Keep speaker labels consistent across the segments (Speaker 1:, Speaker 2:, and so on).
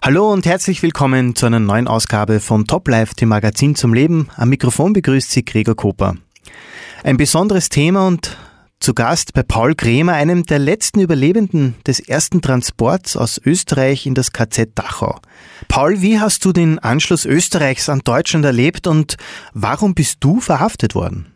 Speaker 1: Hallo und herzlich willkommen zu einer neuen Ausgabe von Top Life, dem Magazin zum Leben. Am Mikrofon begrüßt Sie Gregor Koper. Ein besonderes Thema und zu Gast bei Paul Kremer, einem der letzten Überlebenden des ersten Transports aus Österreich in das KZ Dachau. Paul, wie hast du den Anschluss Österreichs an Deutschland erlebt und warum bist du verhaftet worden?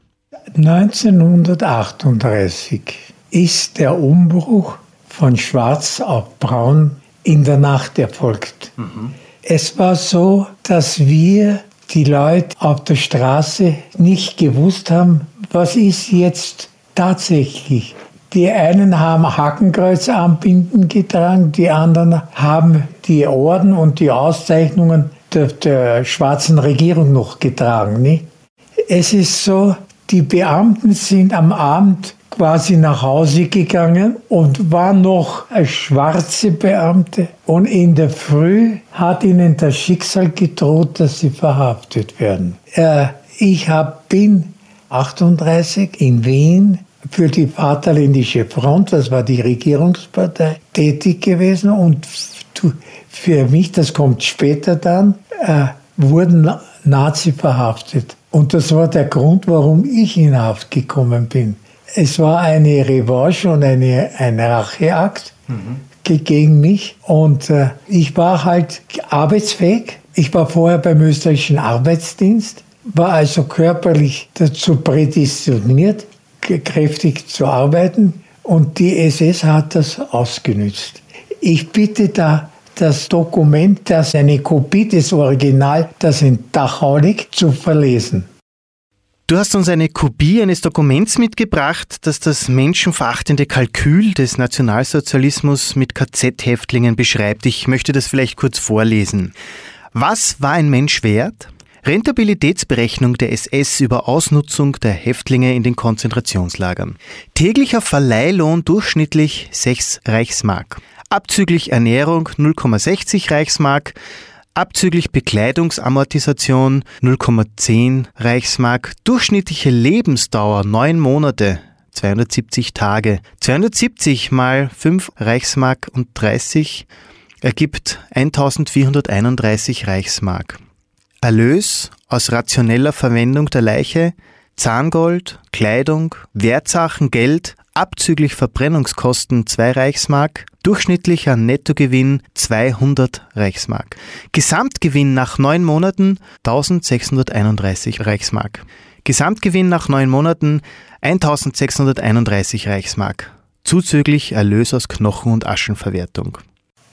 Speaker 2: 1938 ist der Umbruch von Schwarz auf Braun in der Nacht erfolgt. Mhm. Es war so, dass wir, die Leute auf der Straße, nicht gewusst haben, was ist jetzt tatsächlich. Die einen haben Hakenkreuzarmbinden getragen, die anderen haben die Orden und die Auszeichnungen der, der schwarzen Regierung noch getragen. Nicht? Es ist so, die Beamten sind am Abend quasi nach Hause gegangen und war noch eine schwarze Beamte. Und in der Früh hat ihnen das Schicksal gedroht, dass sie verhaftet werden. Äh, ich hab, bin 38 in Wien für die Vaterländische Front, das war die Regierungspartei, tätig gewesen. Und für mich, das kommt später dann, äh, wurden Nazi verhaftet. Und das war der Grund, warum ich in Haft gekommen bin. Es war eine Revanche und eine, ein Racheakt mhm. gegen mich. Und äh, ich war halt arbeitsfähig. Ich war vorher beim österreichischen Arbeitsdienst, war also körperlich dazu prädestiniert, kräftig zu arbeiten. Und die SS hat das ausgenützt. Ich bitte da das Dokument, das eine Kopie des Original, das in Dachau liegt, zu verlesen.
Speaker 1: Du hast uns eine Kopie eines Dokuments mitgebracht, das das menschenverachtende Kalkül des Nationalsozialismus mit KZ-Häftlingen beschreibt. Ich möchte das vielleicht kurz vorlesen. Was war ein Mensch wert? Rentabilitätsberechnung der SS über Ausnutzung der Häftlinge in den Konzentrationslagern. Täglicher Verleihlohn durchschnittlich 6 Reichsmark. Abzüglich Ernährung 0,60 Reichsmark, abzüglich Bekleidungsamortisation 0,10 Reichsmark, durchschnittliche Lebensdauer 9 Monate 270 Tage. 270 mal 5 Reichsmark und 30 ergibt 1431 Reichsmark. Erlös aus rationeller Verwendung der Leiche, Zahngold, Kleidung, Wertsachen, Geld, abzüglich Verbrennungskosten 2 Reichsmark, durchschnittlicher Nettogewinn 200 Reichsmark. Gesamtgewinn nach neun Monaten 1631 Reichsmark. Gesamtgewinn nach neun Monaten 1631 Reichsmark. Zuzüglich Erlös aus Knochen- und Aschenverwertung.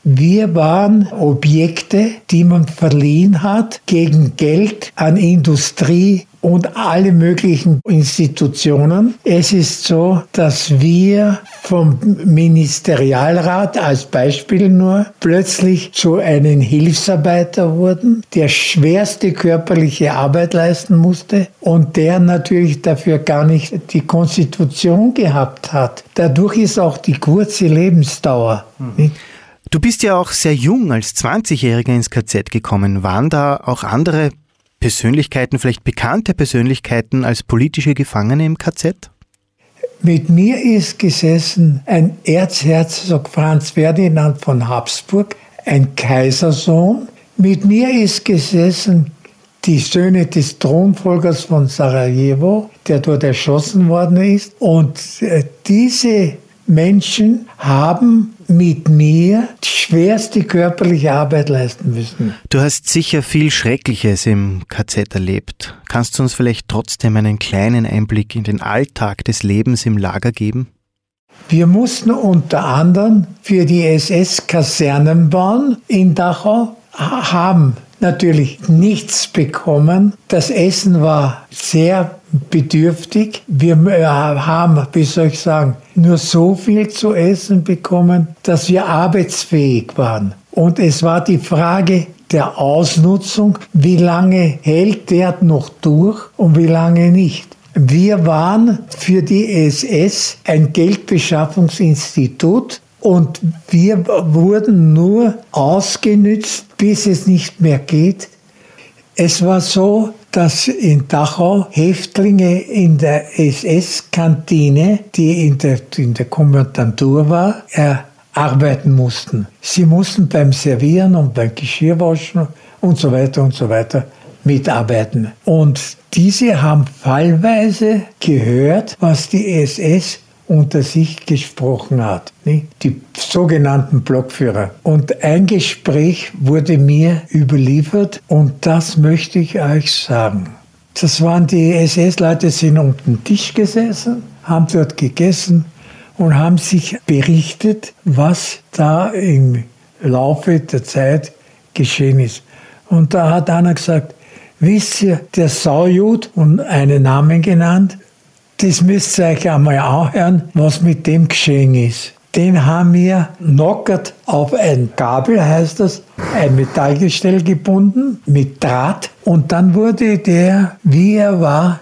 Speaker 2: Wir waren Objekte, die man verliehen hat gegen Geld an Industrie und alle möglichen Institutionen. Es ist so, dass wir vom Ministerialrat als Beispiel nur plötzlich zu einem Hilfsarbeiter wurden, der schwerste körperliche Arbeit leisten musste und der natürlich dafür gar nicht die Konstitution gehabt hat. Dadurch ist auch die kurze Lebensdauer.
Speaker 1: Mhm. Du bist ja auch sehr jung als 20-Jähriger ins KZ gekommen. Waren da auch andere Persönlichkeiten, vielleicht bekannte Persönlichkeiten als politische Gefangene im KZ?
Speaker 2: Mit mir ist gesessen ein Erzherzog Franz Ferdinand von Habsburg, ein Kaisersohn. Mit mir ist gesessen die Söhne des Thronfolgers von Sarajevo, der dort erschossen worden ist. Und äh, diese Menschen haben mit mir die schwerste körperliche Arbeit leisten müssen.
Speaker 1: Du hast sicher viel Schreckliches im KZ erlebt. Kannst du uns vielleicht trotzdem einen kleinen Einblick in den Alltag des Lebens im Lager geben?
Speaker 2: Wir mussten unter anderem für die SS-Kasernenbahn in Dachau haben natürlich nichts bekommen. Das Essen war sehr bedürftig. Wir äh, haben, wie soll ich sagen, nur so viel zu essen bekommen, dass wir arbeitsfähig waren. Und es war die Frage der Ausnutzung, wie lange hält der noch durch und wie lange nicht. Wir waren für die SS ein Geldbeschaffungsinstitut und wir wurden nur ausgenützt, bis es nicht mehr geht. Es war so, dass in Dachau Häftlinge in der SS-Kantine, die in der, in der Kommandantur war, arbeiten mussten. Sie mussten beim Servieren und beim Geschirrwaschen und so weiter und so weiter mitarbeiten. Und diese haben fallweise gehört, was die SS unter sich gesprochen hat, die sogenannten Blockführer. Und ein Gespräch wurde mir überliefert und das möchte ich euch sagen. Das waren die SS-Leute, sind um den Tisch gesessen, haben dort gegessen und haben sich berichtet, was da im Laufe der Zeit geschehen ist. Und da hat einer gesagt, wisst ihr, der Saujud und einen Namen genannt, das müsst ihr euch einmal anhören, was mit dem geschehen ist. Den haben wir knockert auf ein Kabel, heißt das, ein Metallgestell gebunden mit Draht. Und dann wurde der, wie er war,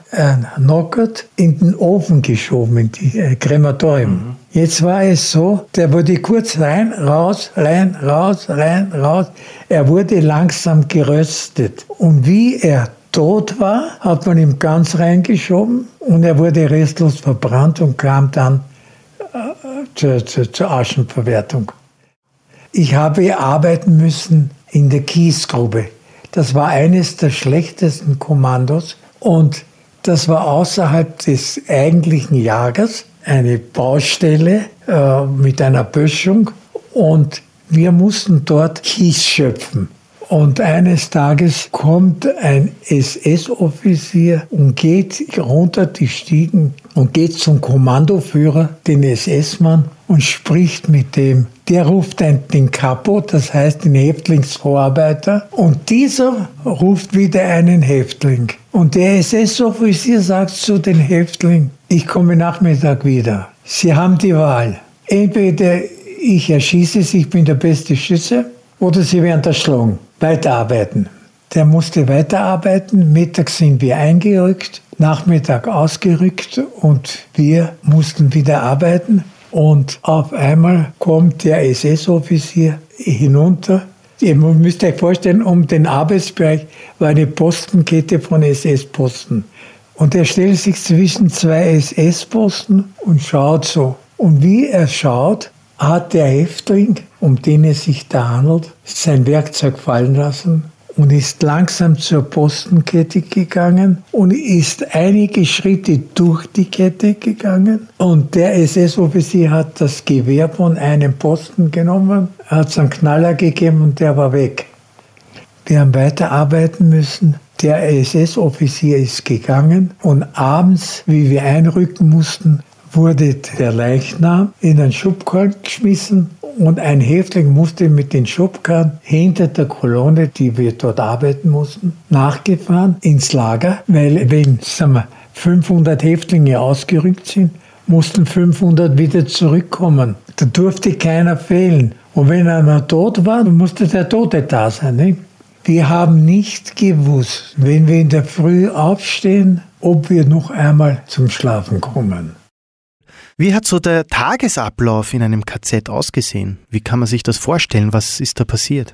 Speaker 2: knockert in den Ofen geschoben, in die äh, Krematorium. Mhm. Jetzt war es so, der wurde kurz rein, raus, rein, raus, rein, raus. Er wurde langsam geröstet. Und wie er tot war, hat man ihn ganz reingeschoben und er wurde restlos verbrannt und kam dann äh, zur, zur, zur Aschenverwertung. Ich habe arbeiten müssen in der Kiesgrube. Das war eines der schlechtesten Kommandos und das war außerhalb des eigentlichen Jagers eine Baustelle äh, mit einer Böschung und wir mussten dort Kies schöpfen. Und eines Tages kommt ein SS-Offizier und geht runter die Stiegen und geht zum Kommandoführer, den SS-Mann, und spricht mit dem. Der ruft den Kapo, das heißt den Häftlingsvorarbeiter, und dieser ruft wieder einen Häftling. Und der SS-Offizier sagt zu den Häftlingen, ich komme Nachmittag wieder. Sie haben die Wahl. Entweder ich erschieße Sie, ich bin der beste Schütze, oder Sie werden erschlagen weiterarbeiten. Der musste weiterarbeiten. Mittags sind wir eingerückt, Nachmittag ausgerückt und wir mussten wieder arbeiten. Und auf einmal kommt der SS-Offizier hinunter. Ihr müsst euch vorstellen, um den Arbeitsbereich war eine Postenkette von SS-Posten. Und er stellt sich zwischen zwei SS-Posten und schaut so. Und wie er schaut, hat der Häftling, um den es sich da handelt, sein Werkzeug fallen lassen und ist langsam zur Postenkette gegangen und ist einige Schritte durch die Kette gegangen. Und der SS-Offizier hat das Gewehr von einem Posten genommen, hat es einen Knaller gegeben und der war weg. Wir haben weiterarbeiten müssen. Der SS-Offizier ist gegangen und abends, wie wir einrücken mussten, wurde der Leichnam in einen Schubkarren geschmissen und ein Häftling musste mit den Schubkarren hinter der Kolonne, die wir dort arbeiten mussten, nachgefahren ins Lager, weil wenn sagen wir, 500 Häftlinge ausgerückt sind, mussten 500 wieder zurückkommen. Da durfte keiner fehlen. Und wenn einer tot war, musste der Tote da sein. Nicht? Wir haben nicht gewusst, wenn wir in der Früh aufstehen, ob wir noch einmal zum Schlafen kommen.
Speaker 1: Wie hat so der Tagesablauf in einem KZ ausgesehen? Wie kann man sich das vorstellen? Was ist da passiert?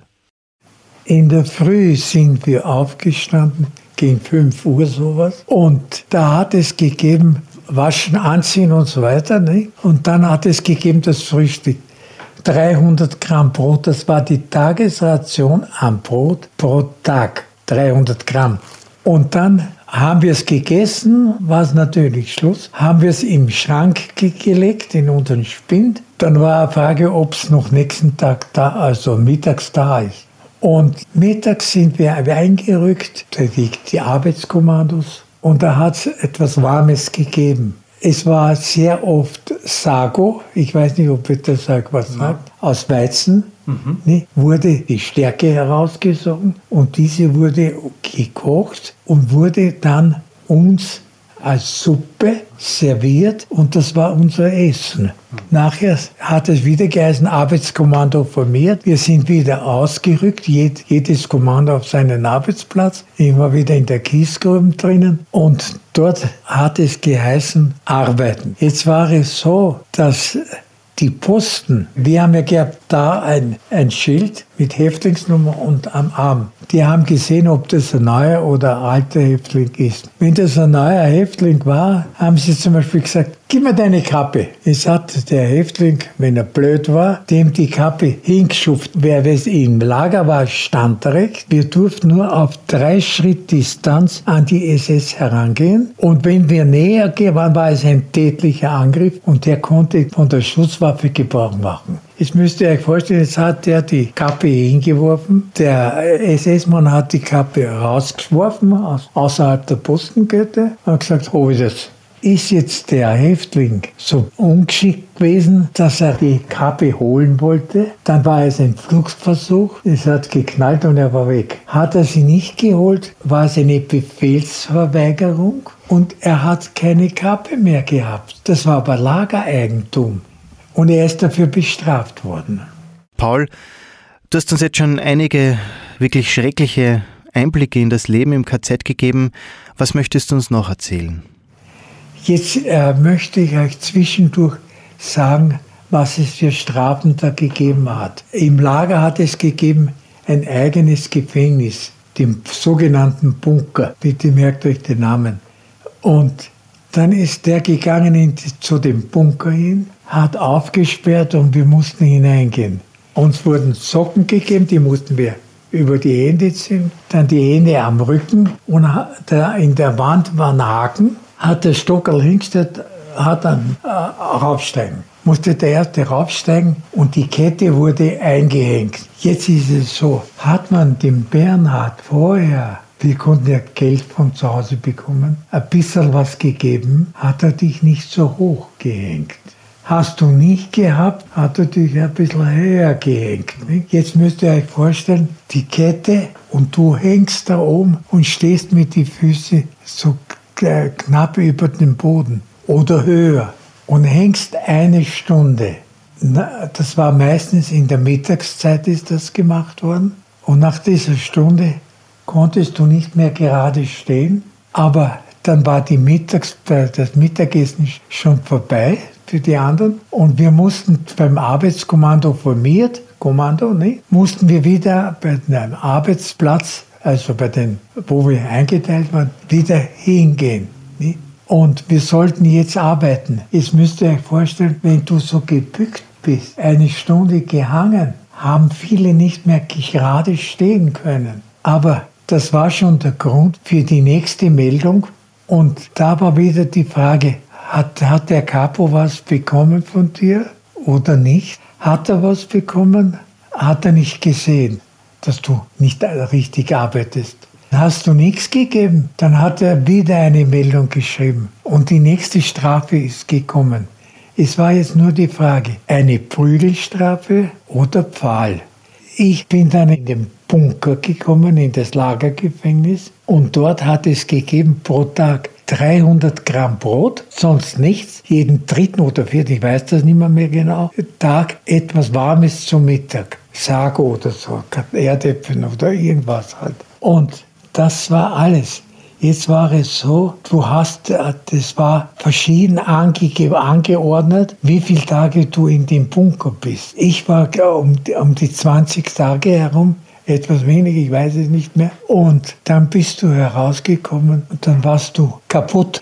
Speaker 2: In der Früh sind wir aufgestanden, gegen 5 Uhr sowas. Und da hat es gegeben, waschen, anziehen und so weiter. Ne? Und dann hat es gegeben das Frühstück. 300 Gramm Brot, das war die Tagesration am Brot pro Tag. 300 Gramm. Und dann haben wir es gegessen, war es natürlich Schluss. Haben wir es im Schrank gelegt, in unseren Spind. Dann war eine Frage, ob es noch nächsten Tag da, also mittags da ist. Und mittags sind wir eingerückt, die, die Arbeitskommandos, und da hat es etwas Warmes gegeben. Es war sehr oft Sago, ich weiß nicht, ob ihr das sagt, was sagt, aus Weizen mhm. ne, wurde die Stärke herausgesogen und diese wurde gekocht und wurde dann uns als Suppe serviert und das war unser Essen. Nachher hat es wieder geheißen, Arbeitskommando formiert. Wir sind wieder ausgerückt, jedes Kommando auf seinen Arbeitsplatz. War wieder in der Kiesgrube drinnen und dort hat es geheißen, arbeiten. Jetzt war es so, dass die Posten, wir haben ja gehabt da ein, ein Schild mit Häftlingsnummer und am Arm. Die haben gesehen, ob das ein neuer oder ein alter Häftling ist. Wenn das ein neuer Häftling war, haben sie zum Beispiel gesagt, gib mir deine Kappe. Es hat der Häftling, wenn er blöd war, dem die Kappe hingeschuft. Wer es im Lager war, standrecht. Wir durften nur auf drei Schritt Distanz an die SS herangehen. Und wenn wir näher waren, war es ein tätlicher Angriff und der konnte von der Schusswaffe Gebrauch machen. Jetzt müsst ihr euch vorstellen, jetzt hat der die Kappe hingeworfen. Der SS-Mann hat die Kappe rausgeworfen, außerhalb der Postenkette, und gesagt, hol ich das ist jetzt der Häftling so ungeschickt gewesen, dass er die Kappe holen wollte. Dann war es ein Fluchtversuch, es hat geknallt und er war weg. Hat er sie nicht geholt, war es eine Befehlsverweigerung und er hat keine Kappe mehr gehabt. Das war aber Lagereigentum und er ist dafür bestraft worden.
Speaker 1: Paul, du hast uns jetzt schon einige wirklich schreckliche Einblicke in das Leben im KZ gegeben. Was möchtest du uns noch erzählen?
Speaker 2: Jetzt äh, möchte ich euch zwischendurch sagen, was es für Strafen da gegeben hat. Im Lager hat es gegeben ein eigenes Gefängnis, den sogenannten Bunker. Bitte merkt euch den Namen. Und dann ist der gegangen in, zu dem Bunker hin, hat aufgesperrt und wir mussten hineingehen. Uns wurden Socken gegeben, die mussten wir über die Hände ziehen, dann die Hände am Rücken und in der Wand waren Haken hat der Stockerl hingestellt, hat dann äh, raufsteigen. Musste der erste raufsteigen und die Kette wurde eingehängt. Jetzt ist es so, hat man dem Bernhard vorher, wir konnten ja Geld von zu Hause bekommen, ein bisschen was gegeben, hat er dich nicht so hoch gehängt. Hast du nicht gehabt, hat er dich ein bisschen höher gehängt. Jetzt müsst ihr euch vorstellen, die Kette und du hängst da oben und stehst mit den Füßen so knapp über dem Boden oder höher und hängst eine Stunde. Das war meistens in der Mittagszeit ist das gemacht worden. Und nach dieser Stunde konntest du nicht mehr gerade stehen, aber dann war die Mittags, das Mittagessen schon vorbei für die anderen und wir mussten beim Arbeitskommando formiert, Kommando, ne, mussten wir wieder bei einem Arbeitsplatz also bei den, wo wir eingeteilt waren, wieder hingehen. Nicht? Und wir sollten jetzt arbeiten. Jetzt müsst ihr euch vorstellen, wenn du so gebückt bist, eine Stunde gehangen, haben viele nicht mehr gerade stehen können. Aber das war schon der Grund für die nächste Meldung. Und da war wieder die Frage, hat, hat der Capo was bekommen von dir oder nicht? Hat er was bekommen? Hat er nicht gesehen dass du nicht richtig arbeitest. Hast du nichts gegeben, dann hat er wieder eine Meldung geschrieben und die nächste Strafe ist gekommen. Es war jetzt nur die Frage, eine Prügelstrafe oder Pfahl. Ich bin dann in den Bunker gekommen, in das Lagergefängnis und dort hat es gegeben pro Tag 300 Gramm Brot, sonst nichts. Jeden dritten oder vierten, ich weiß das nicht mehr, mehr genau, Tag etwas Warmes zum Mittag. Sago oder so, Erdäpfel oder irgendwas halt. Und das war alles. Jetzt war es so, du hast, äh, das war verschieden ange angeordnet, wie viele Tage du in dem Bunker bist. Ich war um, um die 20 Tage herum, etwas weniger, ich weiß es nicht mehr. Und dann bist du herausgekommen und dann warst du kaputt.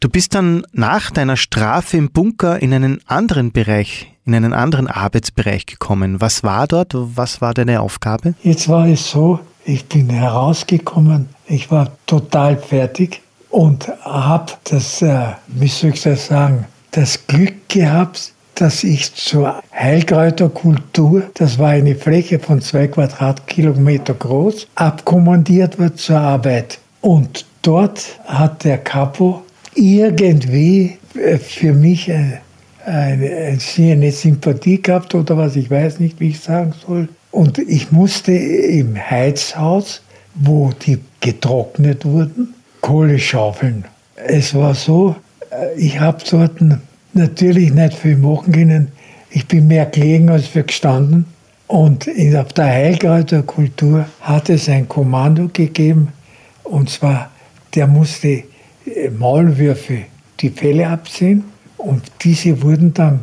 Speaker 1: Du bist dann nach deiner Strafe im Bunker in einen anderen Bereich in einen anderen Arbeitsbereich gekommen. Was war dort? Was war deine Aufgabe?
Speaker 2: Jetzt war es so, ich bin herausgekommen, ich war total fertig und habe das, äh, wie soll ich das sagen, das Glück gehabt, dass ich zur Heilkräuterkultur, das war eine Fläche von zwei Quadratkilometer groß, abkommandiert wird zur Arbeit. Und dort hat der Capo irgendwie äh, für mich äh, eine, eine Sympathie gehabt oder was, ich weiß nicht, wie ich sagen soll. Und ich musste im Heizhaus, wo die getrocknet wurden, Kohle schaufeln. Es war so, äh, ich habe dort natürlich nicht viel machen können. Ich bin mehr gelegen als für gestanden. Und auf der Heilkräuterkultur hat es ein Kommando gegeben, und zwar, der musste äh, Maulwürfe die Fälle abziehen und diese wurden dann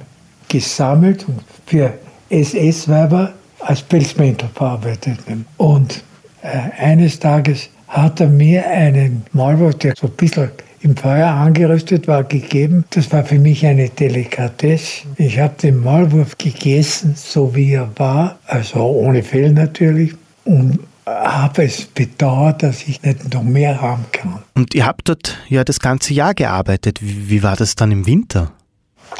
Speaker 2: gesammelt und für SS-Weiber als Pelzmäntel verarbeitet. Und äh, eines Tages hat er mir einen Maulwurf, der so ein bisschen im Feuer angeröstet war, gegeben. Das war für mich eine Delikatesse. Ich habe den Maulwurf gegessen, so wie er war, also ohne Fell natürlich. Und habe es bedauert, dass ich nicht noch mehr haben kann.
Speaker 1: Und ihr habt dort ja das ganze Jahr gearbeitet. Wie, wie war das dann im Winter?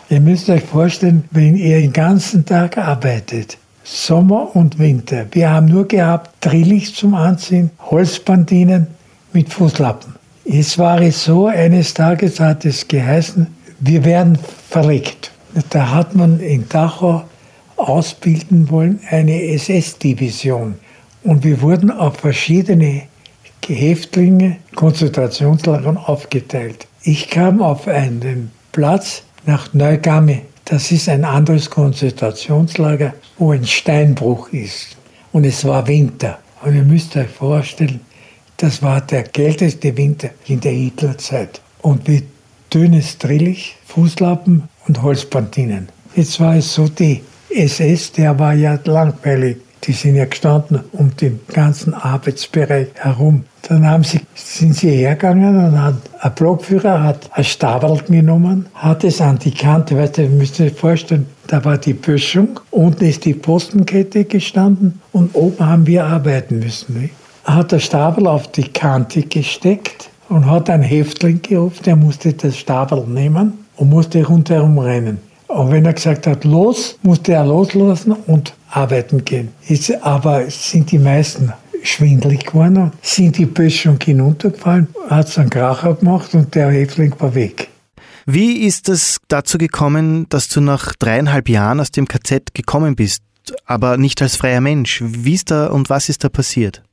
Speaker 2: Ihr müsst euch vorstellen, wenn ihr den ganzen Tag arbeitet, Sommer und Winter. Wir haben nur gehabt Drillich zum Anziehen, Holzbandinen mit Fußlappen. Es war so, eines Tages hat es geheißen, wir werden verlegt. Da hat man in Dachau ausbilden wollen eine SS-Division. Und wir wurden auf verschiedene Häftlinge, Konzentrationslager aufgeteilt. Ich kam auf einen Platz nach Neugamme. Das ist ein anderes Konzentrationslager, wo ein Steinbruch ist. Und es war Winter. Und ihr müsst euch vorstellen, das war der kälteste Winter in der Hitlerzeit. Und mit dünnes Drillich, Fußlappen und Holzpantinen. Jetzt war es so, die SS, der war ja langweilig. Die sind ja gestanden um den ganzen Arbeitsbereich herum. Dann haben sie, sind sie hergegangen und hat, ein Blockführer hat ein Stabel genommen, hat es an die Kante, weißt du, ihr müsst euch vorstellen, da war die Böschung, unten ist die Postenkette gestanden und oben haben wir arbeiten müssen. Nicht? Hat der Stabel auf die Kante gesteckt und hat einen Häftling gerufen, der musste das Stabel nehmen und musste rundherum rennen. Und wenn er gesagt hat, los, musste er loslassen und arbeiten gehen. Jetzt aber sind die meisten schwindlig geworden, sind die Böschung hinuntergefallen, hat es einen Kracher gemacht und der Häftling war weg.
Speaker 1: Wie ist es dazu gekommen, dass du nach dreieinhalb Jahren aus dem KZ gekommen bist, aber nicht als freier Mensch? Wie ist da und was ist da passiert?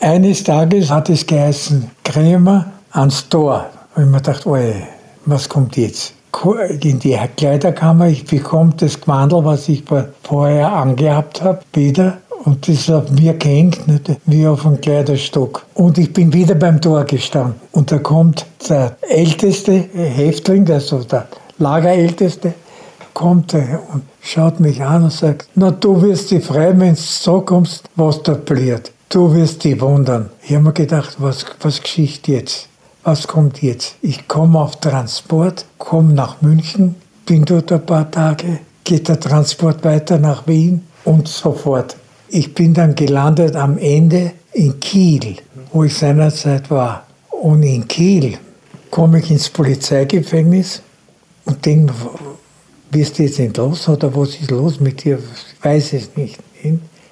Speaker 2: Eines Tages hat es geheißen, Krämer ans Tor. Und ich mir gedacht, was kommt jetzt? in die Kleiderkammer. Ich bekomme das Gewandel, was ich vorher angehabt habe, wieder. Und das auf mir gehängt, nicht? wie auf einem Kleiderstock. Und ich bin wieder beim Tor gestanden. Und da kommt der älteste Häftling, also der Lagerälteste, kommt und schaut mich an und sagt, na du wirst dich freuen, wenn du so kommst, was da bliert. Du wirst dich wundern. Ich habe mir gedacht, was, was Geschichte jetzt? was kommt jetzt? Ich komme auf Transport, komme nach München, bin dort ein paar Tage, geht der Transport weiter nach Wien und so fort. Ich bin dann gelandet am Ende in Kiel, wo ich seinerzeit war. Und in Kiel komme ich ins Polizeigefängnis und denke, wie ist jetzt los oder was ist los mit dir? Ich weiß es nicht.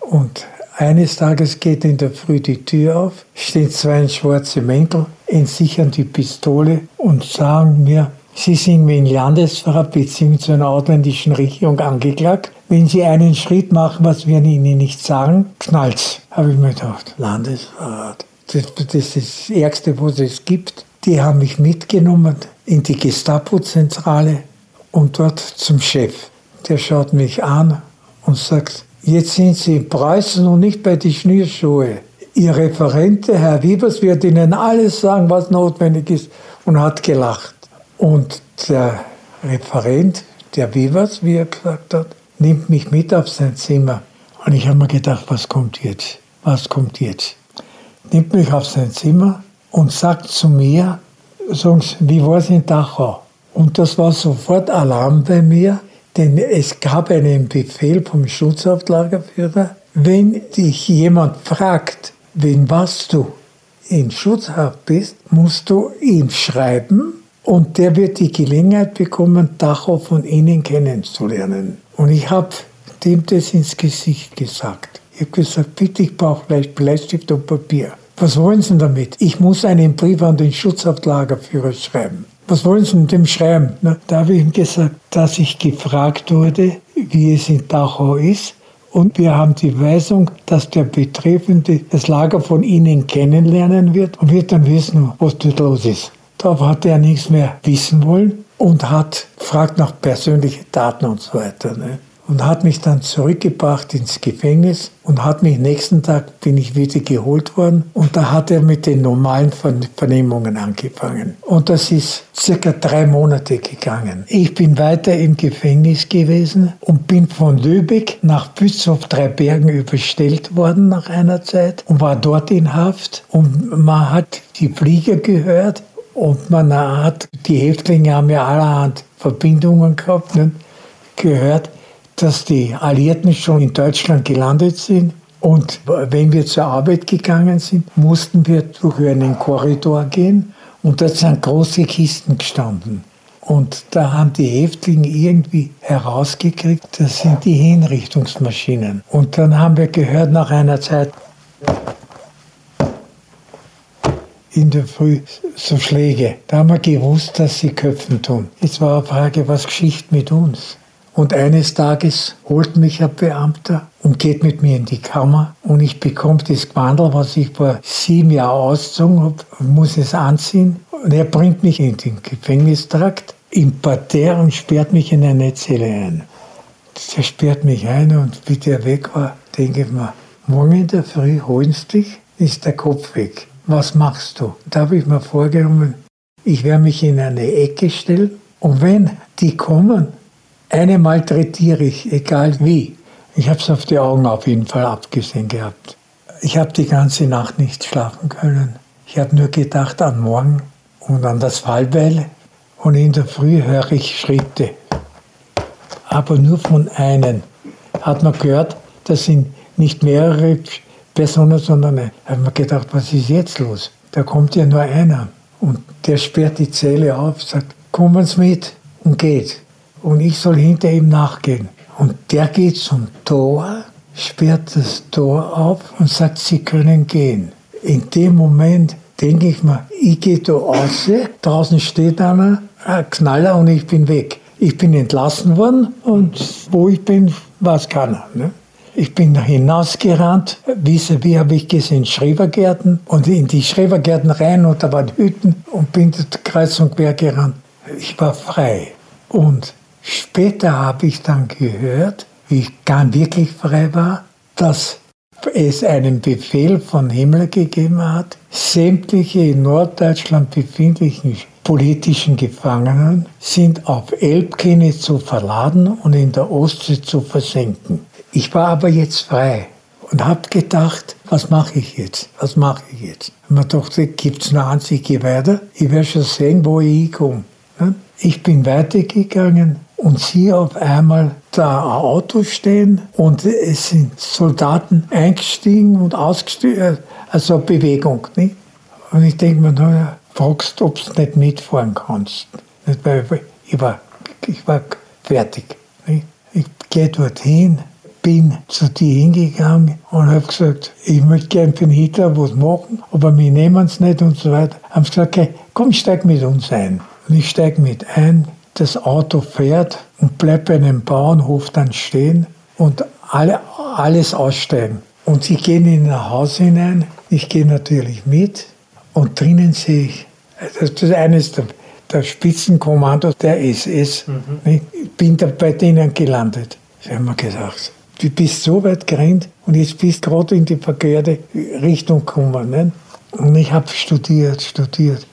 Speaker 2: Und eines Tages geht in der Früh die Tür auf, stehen zwei schwarze Mäntel, entsichern die Pistole und sagen mir, Sie sind wegen Landesverbeziehung zu einer ausländischen Regierung angeklagt. Wenn Sie einen Schritt machen, was wir Ihnen nicht sagen, knallt's. Habe ich mir gedacht, Landesverrat. Das, das ist das Ärgste, was es gibt. Die haben mich mitgenommen in die Gestapo-Zentrale und dort zum Chef. Der schaut mich an und sagt, Jetzt sind Sie in Preußen und nicht bei den Schnürschuhe. Ihr Referent, Herr Wiebers, wird Ihnen alles sagen, was notwendig ist und hat gelacht. Und der Referent, der Wiebers, wie er gesagt hat, nimmt mich mit auf sein Zimmer. Und ich habe mir gedacht, was kommt jetzt? Was kommt jetzt? Nimmt mich auf sein Zimmer und sagt zu mir, sagen Sie, wie war es in Dachau? Und das war sofort Alarm bei mir. Denn es gab einen Befehl vom Schutzhaftlagerführer, wenn dich jemand fragt, wen warst du in Schutzhaft bist, musst du ihm schreiben und der wird die Gelegenheit bekommen, Dachau von innen kennenzulernen. Und ich habe dem das ins Gesicht gesagt. Ich habe gesagt, bitte, ich brauche vielleicht Bleistift und Papier. Was wollen Sie damit? Ich muss einen Brief an den Schutzhaftlagerführer schreiben was wollen Sie mit dem schreiben? Na, da habe ich ihm gesagt, dass ich gefragt wurde, wie es in Dachau ist. Und wir haben die Weisung, dass der Betreffende das Lager von Ihnen kennenlernen wird und wird dann wissen, was dort los ist. Darauf hat er nichts mehr wissen wollen und hat gefragt nach persönlichen Daten und so weiter. Ne? Und hat mich dann zurückgebracht ins Gefängnis und hat mich nächsten Tag bin ich wieder geholt worden und da hat er mit den normalen Vernehmungen angefangen und das ist circa drei Monate gegangen. Ich bin weiter im Gefängnis gewesen und bin von Lübeck nach Bützow Dreibergen überstellt worden nach einer Zeit und war dort in Haft und man hat die Flieger gehört Und man hat, die Häftlinge haben ja allerhand Verbindungen gehabt, ne? gehört, dass die Alliierten schon in Deutschland gelandet sind. Und wenn wir zur Arbeit gegangen sind, mussten wir durch einen Korridor gehen und dort sind große Kisten gestanden. Und da haben die Häftlinge irgendwie herausgekriegt, das sind die Hinrichtungsmaschinen. Und dann haben wir gehört nach einer Zeit, in der Früh so Schläge. Da haben wir gewusst, dass sie Köpfen tun. Jetzt war eine Frage, was Geschichte mit uns? Und eines Tages holt mich ein Beamter und geht mit mir in die Kammer und ich bekomme das Gewandel, was ich vor sieben Jahren ausgezogen habe, muss es anziehen. Und er bringt mich in den Gefängnistrakt im Parterre und sperrt mich in eine Zelle ein. Der sperrt mich ein und wie der weg war, denke ich mir, morgen in der Früh holen sie dich, ist der Kopf weg. Was machst du? Da habe ich mir vorgenommen, ich werde mich in eine Ecke stellen und wenn die kommen eine malträtiere ich, egal wie. Ich habe es auf die Augen auf jeden Fall abgesehen gehabt. Ich habe die ganze Nacht nicht schlafen können. Ich habe nur gedacht an morgen und an das Fallbeil. Und in der Früh höre ich Schritte. Aber nur von einem. Hat man gehört, das sind nicht mehrere Personen, sondern eine. Da hat man gedacht, was ist jetzt los? Da kommt ja nur einer. Und der sperrt die Zelle auf, sagt, kommen Sie mit und geht und ich soll hinter ihm nachgehen. Und der geht zum Tor, sperrt das Tor auf und sagt, Sie können gehen. In dem Moment denke ich mir, ich gehe da raus, draußen steht einer, ein Knaller und ich bin weg. Ich bin entlassen worden und wo ich bin, weiß keiner. Ne? Ich bin hinausgerannt, wie habe ich gesehen, Schrebergärten und in die Schrebergärten rein und da waren Hütten und bin kreuz und quer gerannt. Ich war frei. Und Später habe ich dann gehört, wie ich gar wirklich frei war, dass es einen Befehl von Himmler gegeben hat, sämtliche in Norddeutschland befindlichen politischen Gefangenen sind auf Elbkenne zu verladen und in der Ostsee zu versenken. Ich war aber jetzt frei und habe gedacht, was mache ich jetzt? Was mache ich jetzt? Und man dachte, gibt es eine einzige weiter? Ich werde schon sehen, wo ich hinkomme. Ich bin weitergegangen und sehe auf einmal da ein Auto stehen und es sind Soldaten eingestiegen und ausgestiegen, also Bewegung. Nicht? Und ich denke mir, naja, fragst, ob du nicht mitfahren kannst. Ich war, ich war fertig. Nicht? Ich gehe dorthin, bin zu dir hingegangen und habe gesagt, ich möchte gerne für den Hitler was machen, aber wir nehmen es nicht und so weiter. Haben sie gesagt, okay, komm, steig mit uns ein. Und ich steige mit ein, das Auto fährt und bleibt bei einem Bauernhof dann stehen und alle, alles aussteigen. Und sie gehen in ein Haus hinein, ich gehe natürlich mit und drinnen sehe ich, das ist eines der, der Spitzenkommandos der SS. Mhm. Ich bin da bei denen gelandet. Sie haben mir gesagt, du bist so weit gerannt und jetzt bist gerade in die verkehrte Richtung gekommen. Ne? Und ich habe studiert, studiert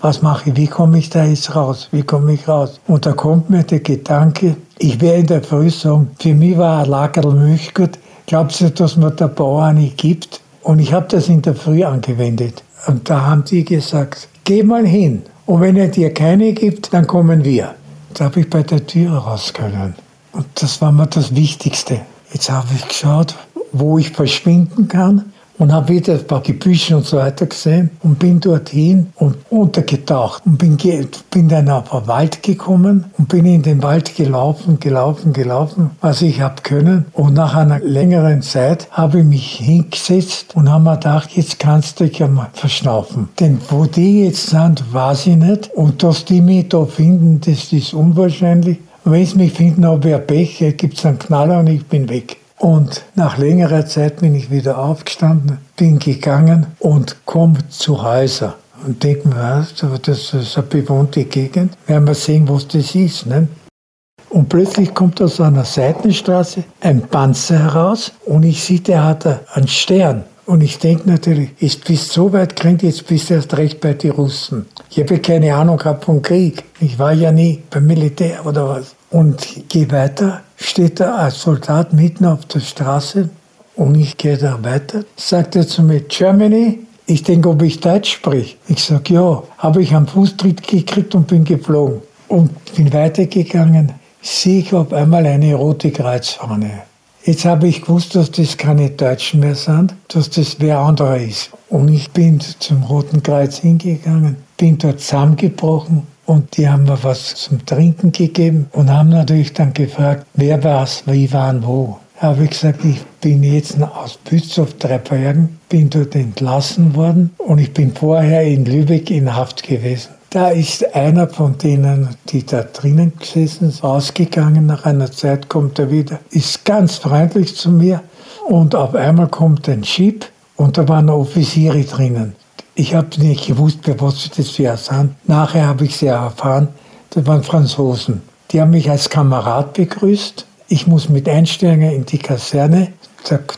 Speaker 2: was mache ich, wie komme ich da jetzt raus, wie komme ich raus? Und da kommt mir der Gedanke, ich werde in der Früh sagen, für mich war ein Lagerl Milch gut, glaubst du, dass man der Bauer nicht gibt? Und ich habe das in der Früh angewendet. Und da haben die gesagt, geh mal hin. Und wenn er dir keine gibt, dann kommen wir. Da habe ich bei der Tür raus können. Und das war mir das Wichtigste. Jetzt habe ich geschaut, wo ich verschwinden kann und habe wieder ein paar Gebüsche und so weiter gesehen und bin dorthin und untergetaucht und bin, bin dann auf den Wald gekommen und bin in den Wald gelaufen, gelaufen, gelaufen, was ich habe können. Und nach einer längeren Zeit habe ich mich hingesetzt und habe mir gedacht, jetzt kannst du dich einmal verschnaufen. Denn wo die jetzt sind, weiß ich nicht. Und dass die mich da finden, das ist unwahrscheinlich. wenn sie mich finden, habe ich ein Pech, gibt es einen Knaller und ich bin weg. Und nach längerer Zeit bin ich wieder aufgestanden, bin gegangen und komme zu Häuser. Und denke mir, das ist eine bewohnte Gegend, werden wir sehen, was das ist. Ne? Und plötzlich kommt aus einer Seitenstraße ein Panzer heraus und ich sehe, der hat einen Stern. Und ich denke natürlich, jetzt bist so weit gerannt, jetzt bist du erst recht bei den Russen. Ich habe keine Ahnung gehabt vom Krieg. Ich war ja nie beim Militär oder was. Und gehe weiter, steht ein Soldat mitten auf der Straße und ich gehe da weiter. Sagt er zu mir, Germany Ich denke, ob ich Deutsch spreche. Ich sage, ja. Habe ich einen Fußtritt gekriegt und bin geflogen. Und bin weitergegangen. Sehe ich auf einmal eine rote Kreuzfahne. Jetzt habe ich gewusst, dass das keine Deutschen mehr sind, dass das wer anderer ist. Und ich bin zum Roten Kreuz hingegangen, bin dort zusammengebrochen und die haben mir was zum Trinken gegeben und haben natürlich dann gefragt, wer war's, wie waren wo. Habe ich gesagt, ich bin jetzt aus Bützow, Bergen, bin dort entlassen worden und ich bin vorher in Lübeck in Haft gewesen. Da ist einer von denen, die da drinnen gesessen sind, rausgegangen. Nach einer Zeit kommt er wieder, ist ganz freundlich zu mir und auf einmal kommt ein Jeep und da waren Offiziere drinnen. Ich habe nicht gewusst, was das für sind. Nachher habe ich sie erfahren, das waren Franzosen. Die haben mich als Kamerad begrüßt ich muss mit Einsteigen in die Kaserne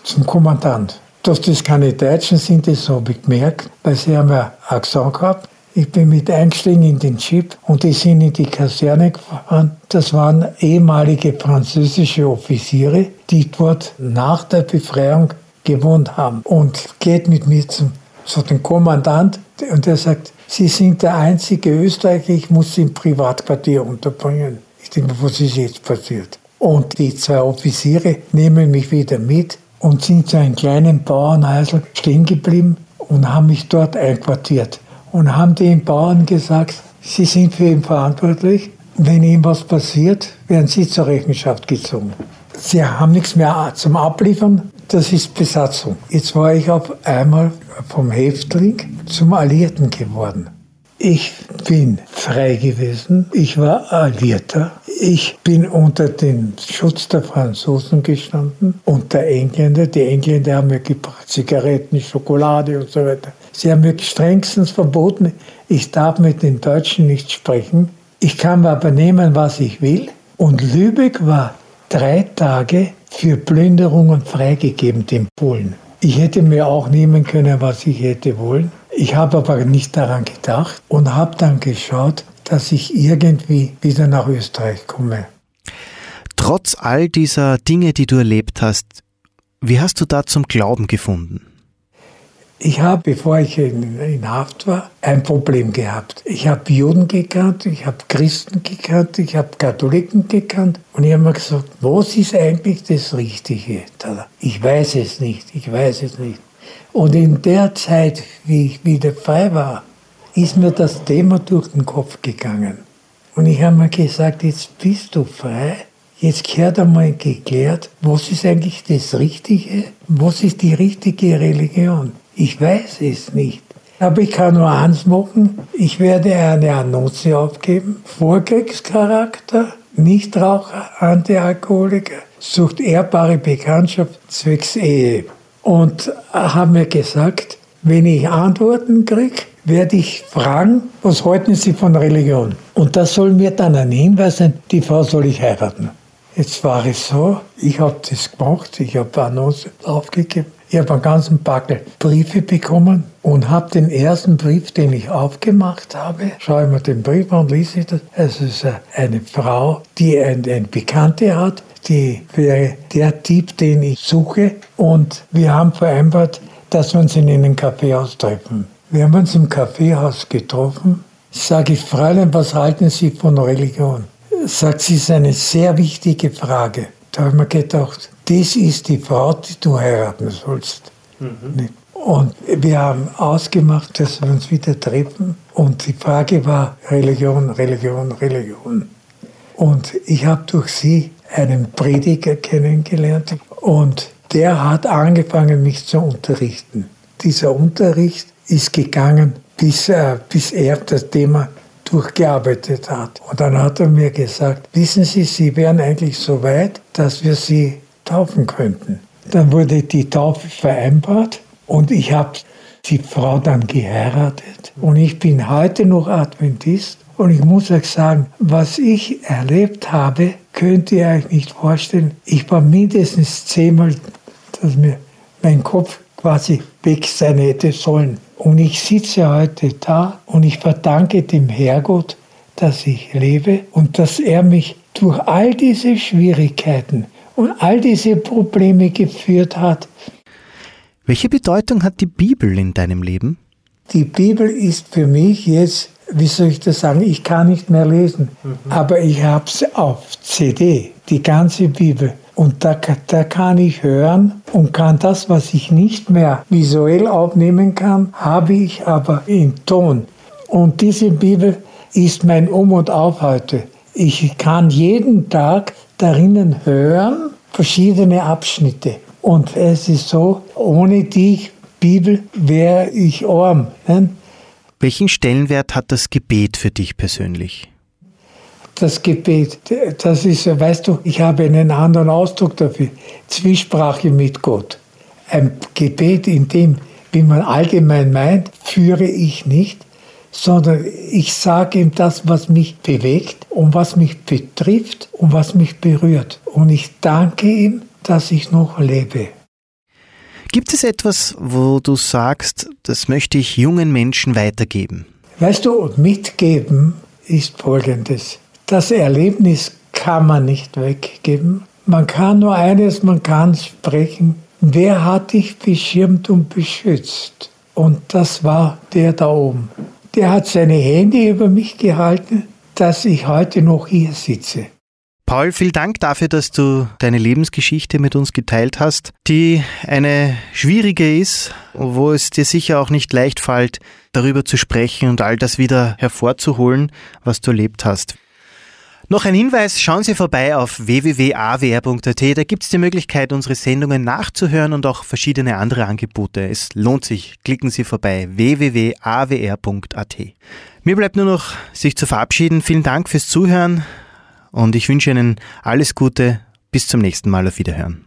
Speaker 2: zum Kommandant. Dass das keine Deutschen sind, das habe ich gemerkt, weil sie haben ja Akzent gehabt. Ich bin mit eingestiegen in den Jeep und die sind in die Kaserne gefahren. Das waren ehemalige französische Offiziere, die dort nach der Befreiung gewohnt haben. Und geht mit mir zum, zu dem Kommandant und der sagt, Sie sind der einzige Österreicher, ich muss Sie im Privatquartier unterbringen. Ich denke, was ist jetzt passiert? Und die zwei Offiziere nehmen mich wieder mit und sind zu einem kleinen Bauernhäusl stehen geblieben und haben mich dort einquartiert. Und haben den Bauern gesagt, sie sind für ihn verantwortlich. Wenn ihm was passiert, werden sie zur Rechenschaft gezogen. Sie haben nichts mehr zum Abliefern, das ist Besatzung. Jetzt war ich auf einmal vom Häftling zum Alliierten geworden. Ich bin frei gewesen. Ich war Alliierter. Ich bin unter dem Schutz der Franzosen gestanden und der Engländer. Die Engländer haben mir gebracht Zigaretten, Schokolade und so weiter. Sie haben mir strengstens verboten, ich darf mit den Deutschen nicht sprechen. Ich kann aber nehmen, was ich will. Und Lübeck war drei Tage für Plünderungen freigegeben, den Polen. Ich hätte mir auch nehmen können, was ich hätte wollen. Ich habe aber nicht daran gedacht und habe dann geschaut, dass ich irgendwie wieder nach Österreich komme.
Speaker 1: Trotz all dieser Dinge, die du erlebt hast, wie hast du da zum Glauben gefunden?
Speaker 2: Ich habe, bevor ich in, in, Haft war, ein Problem gehabt. Ich habe Juden gekannt, ich habe Christen gekannt, ich habe Katholiken gekannt. Und ich habe mir gesagt, was ist eigentlich das Richtige? Ich weiß es nicht, ich weiß es nicht. Und in der Zeit, wie ich wieder frei war, ist mir das Thema durch den Kopf gegangen. Und ich habe mir gesagt, jetzt bist du frei, jetzt gehört einmal geklärt, was ist eigentlich das Richtige, was ist die richtige Religion. Ich weiß es nicht. Aber ich kann nur eins machen, ich werde eine Annonce aufgeben, Vorkriegscharakter, Nichtraucher, Antialkoholiker, sucht ehrbare Bekanntschaft zwecks Ehe und haben mir gesagt, wenn ich Antworten kriege, werde ich fragen, was halten Sie von Religion? Und das soll mir dann ein Hinweis sein, die Frau soll ich heiraten. Jetzt war es so, ich habe das gemacht, ich habe Annonce aufgegeben, ich habe einen ganzen Backel Briefe bekommen und habe den ersten Brief, den ich aufgemacht habe, schaue ich mir den Brief an, lese ich das. Es ist eine Frau, die eine Bekannte hat, die wäre der Typ, den ich suche. Und wir haben vereinbart, dass wir uns in einem Kaffeehaus treffen. Wir haben uns im Kaffeehaus getroffen. Sage ich, Fräulein, was halten Sie von Religion? Sagt sie, ist eine sehr wichtige Frage. Da habe ich mir gedacht, das ist die Frau, die du heiraten sollst. Mhm. Und wir haben ausgemacht, dass wir uns wieder treffen. Und die Frage war Religion, Religion, Religion. Und ich habe durch sie einen Prediger kennengelernt und der hat angefangen, mich zu unterrichten. Dieser Unterricht ist gegangen, bis, äh, bis er das Thema durchgearbeitet hat. Und dann hat er mir gesagt, wissen Sie, Sie wären eigentlich so weit, dass wir Sie taufen könnten. Dann wurde die Taufe vereinbart und ich habe die Frau dann geheiratet. Und ich bin heute noch Adventist und ich muss euch sagen, was ich erlebt habe, könnt ihr euch nicht vorstellen. Ich war mindestens zehnmal, dass mir mein Kopf quasi weg sein hätte sollen. Und ich sitze heute da und ich verdanke dem Herrgott, dass ich lebe und dass er mich durch all diese Schwierigkeiten und all diese Probleme geführt hat.
Speaker 1: Welche Bedeutung hat die Bibel in deinem Leben?
Speaker 2: Die Bibel ist für mich jetzt, wie soll ich das sagen, ich kann nicht mehr lesen, mhm. aber ich habe es auf CD, die ganze Bibel. Und da, da kann ich hören und kann das, was ich nicht mehr visuell aufnehmen kann, habe ich aber in Ton. Und diese Bibel ist mein Um und Auf heute. Ich kann jeden Tag darinnen hören, verschiedene Abschnitte. Und es ist so, ohne die Bibel wäre ich arm. Ne?
Speaker 1: Welchen Stellenwert hat das Gebet für dich persönlich?
Speaker 2: Das Gebet, das ist, weißt du, ich habe einen anderen Ausdruck dafür. Zwiesprache mit Gott. Ein Gebet, in dem, wie man allgemein meint, führe ich nicht, sondern ich sage ihm das, was mich bewegt und was mich betrifft und was mich berührt. Und ich danke ihm, dass ich noch lebe.
Speaker 1: Gibt es etwas, wo du sagst, das möchte ich jungen Menschen weitergeben?
Speaker 2: Weißt du, mitgeben ist Folgendes. Das Erlebnis kann man nicht weggeben. Man kann nur eines, man kann sprechen. Wer hat dich beschirmt und beschützt? Und das war der da oben. Der hat seine Hände über mich gehalten, dass ich heute noch hier sitze.
Speaker 1: Paul, vielen Dank dafür, dass du deine Lebensgeschichte mit uns geteilt hast, die eine schwierige ist, wo es dir sicher auch nicht leicht fällt, darüber zu sprechen und all das wieder hervorzuholen, was du erlebt hast. Noch ein Hinweis, schauen Sie vorbei auf www.awr.at. Da gibt es die Möglichkeit, unsere Sendungen nachzuhören und auch verschiedene andere Angebote. Es lohnt sich. Klicken Sie vorbei www.awr.at. Mir bleibt nur noch, sich zu verabschieden. Vielen Dank fürs Zuhören und ich wünsche Ihnen alles Gute. Bis zum nächsten Mal. Auf Wiederhören.